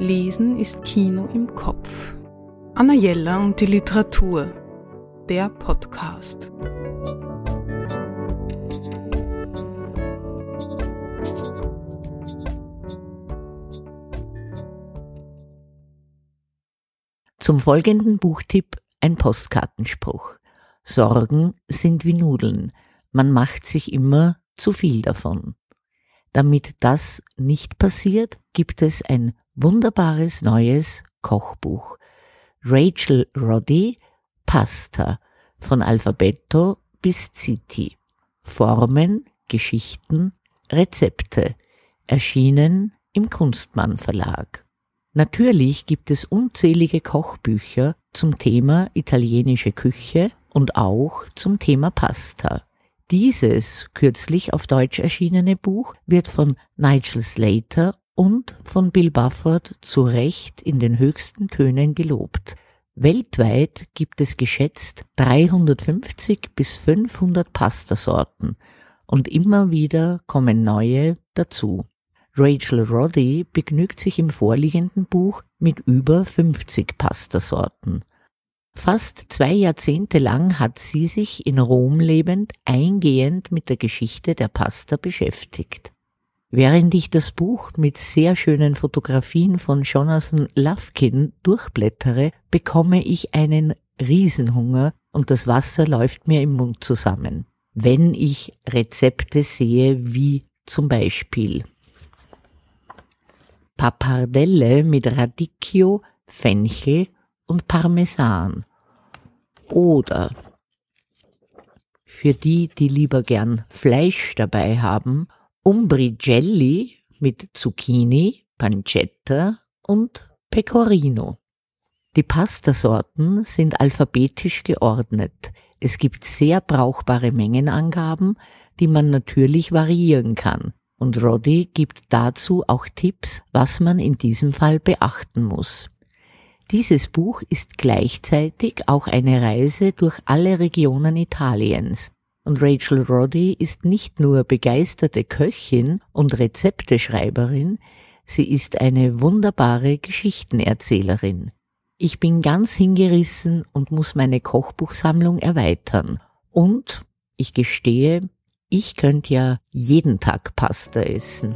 Lesen ist Kino im Kopf. Anna Jella und die Literatur. Der Podcast. Zum folgenden Buchtipp ein Postkartenspruch. Sorgen sind wie Nudeln. Man macht sich immer zu viel davon. Damit das nicht passiert, gibt es ein wunderbares neues Kochbuch. Rachel Roddy Pasta von Alphabetto bis City. Formen, Geschichten, Rezepte. Erschienen im Kunstmann Verlag. Natürlich gibt es unzählige Kochbücher zum Thema italienische Küche und auch zum Thema Pasta. Dieses kürzlich auf Deutsch erschienene Buch wird von Nigel Slater und von Bill Bufford zu Recht in den höchsten Tönen gelobt. Weltweit gibt es geschätzt 350 bis 500 Pastasorten und immer wieder kommen neue dazu. Rachel Roddy begnügt sich im vorliegenden Buch mit über 50 Pastasorten. Fast zwei Jahrzehnte lang hat sie sich in Rom lebend eingehend mit der Geschichte der Pasta beschäftigt. Während ich das Buch mit sehr schönen Fotografien von Jonathan Lufkin durchblättere, bekomme ich einen Riesenhunger und das Wasser läuft mir im Mund zusammen, wenn ich Rezepte sehe wie zum Beispiel Pappardelle mit Radicchio, Fenchel und Parmesan. Oder für die, die lieber gern Fleisch dabei haben, Umbrigelli mit Zucchini, Pancetta und Pecorino. Die Pastasorten sind alphabetisch geordnet. Es gibt sehr brauchbare Mengenangaben, die man natürlich variieren kann. Und Roddy gibt dazu auch Tipps, was man in diesem Fall beachten muss. Dieses Buch ist gleichzeitig auch eine Reise durch alle Regionen Italiens. Und Rachel Roddy ist nicht nur begeisterte Köchin und Rezepteschreiberin, sie ist eine wunderbare Geschichtenerzählerin. Ich bin ganz hingerissen und muss meine Kochbuchsammlung erweitern. Und, ich gestehe, ich könnte ja jeden Tag Pasta essen.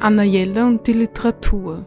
Anna Jella und die Literatur